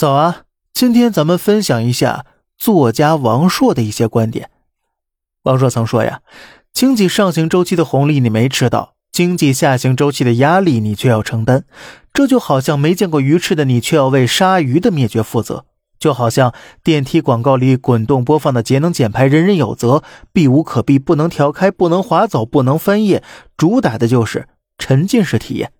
早啊！今天咱们分享一下作家王朔的一些观点。王朔曾说呀：“经济上行周期的红利你没吃到，经济下行周期的压力你却要承担。这就好像没见过鱼翅的你却要为鲨鱼的灭绝负责，就好像电梯广告里滚动播放的节能减排人人有责，避无可避，不能调开，不能划走，不能翻页，主打的就是沉浸式体验。”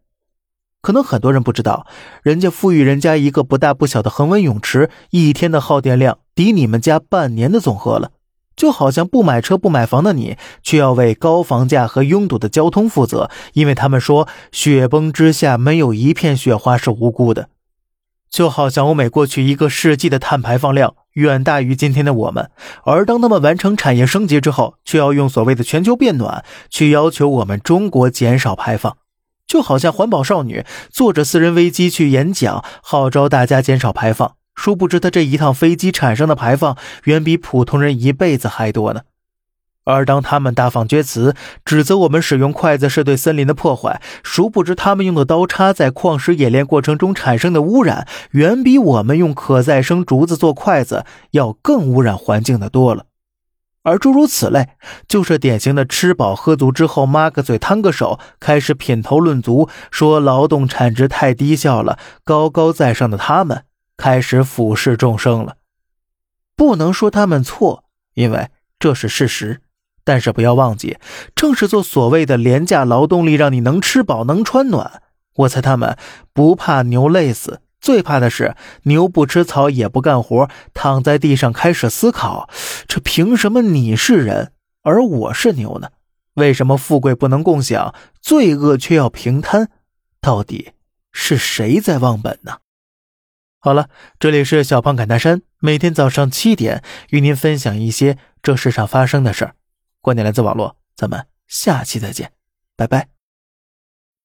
可能很多人不知道，人家富裕人家一个不大不小的恒温泳池，一天的耗电量抵你们家半年的总和了。就好像不买车不买房的你，却要为高房价和拥堵的交通负责，因为他们说雪崩之下没有一片雪花是无辜的。就好像欧美过去一个世纪的碳排放量远大于今天的我们，而当他们完成产业升级之后，却要用所谓的全球变暖去要求我们中国减少排放。就好像环保少女坐着私人飞机去演讲，号召大家减少排放，殊不知她这一趟飞机产生的排放远比普通人一辈子还多呢。而当他们大放厥词，指责我们使用筷子是对森林的破坏，殊不知他们用的刀叉在矿石冶炼过程中产生的污染，远比我们用可再生竹子做筷子要更污染环境的多了。而诸如此类，就是典型的吃饱喝足之后，抹个嘴，摊个手，开始品头论足，说劳动产值太低效了。高高在上的他们开始俯视众生了。不能说他们错，因为这是事实。但是不要忘记，正是做所谓的廉价劳动力，让你能吃饱能穿暖。我猜他们不怕牛累死。最怕的是牛不吃草也不干活，躺在地上开始思考：这凭什么你是人，而我是牛呢？为什么富贵不能共享，罪恶却要平摊？到底是谁在忘本呢？好了，这里是小胖侃大山，每天早上七点与您分享一些这世上发生的事儿。观点来自网络，咱们下期再见，拜拜。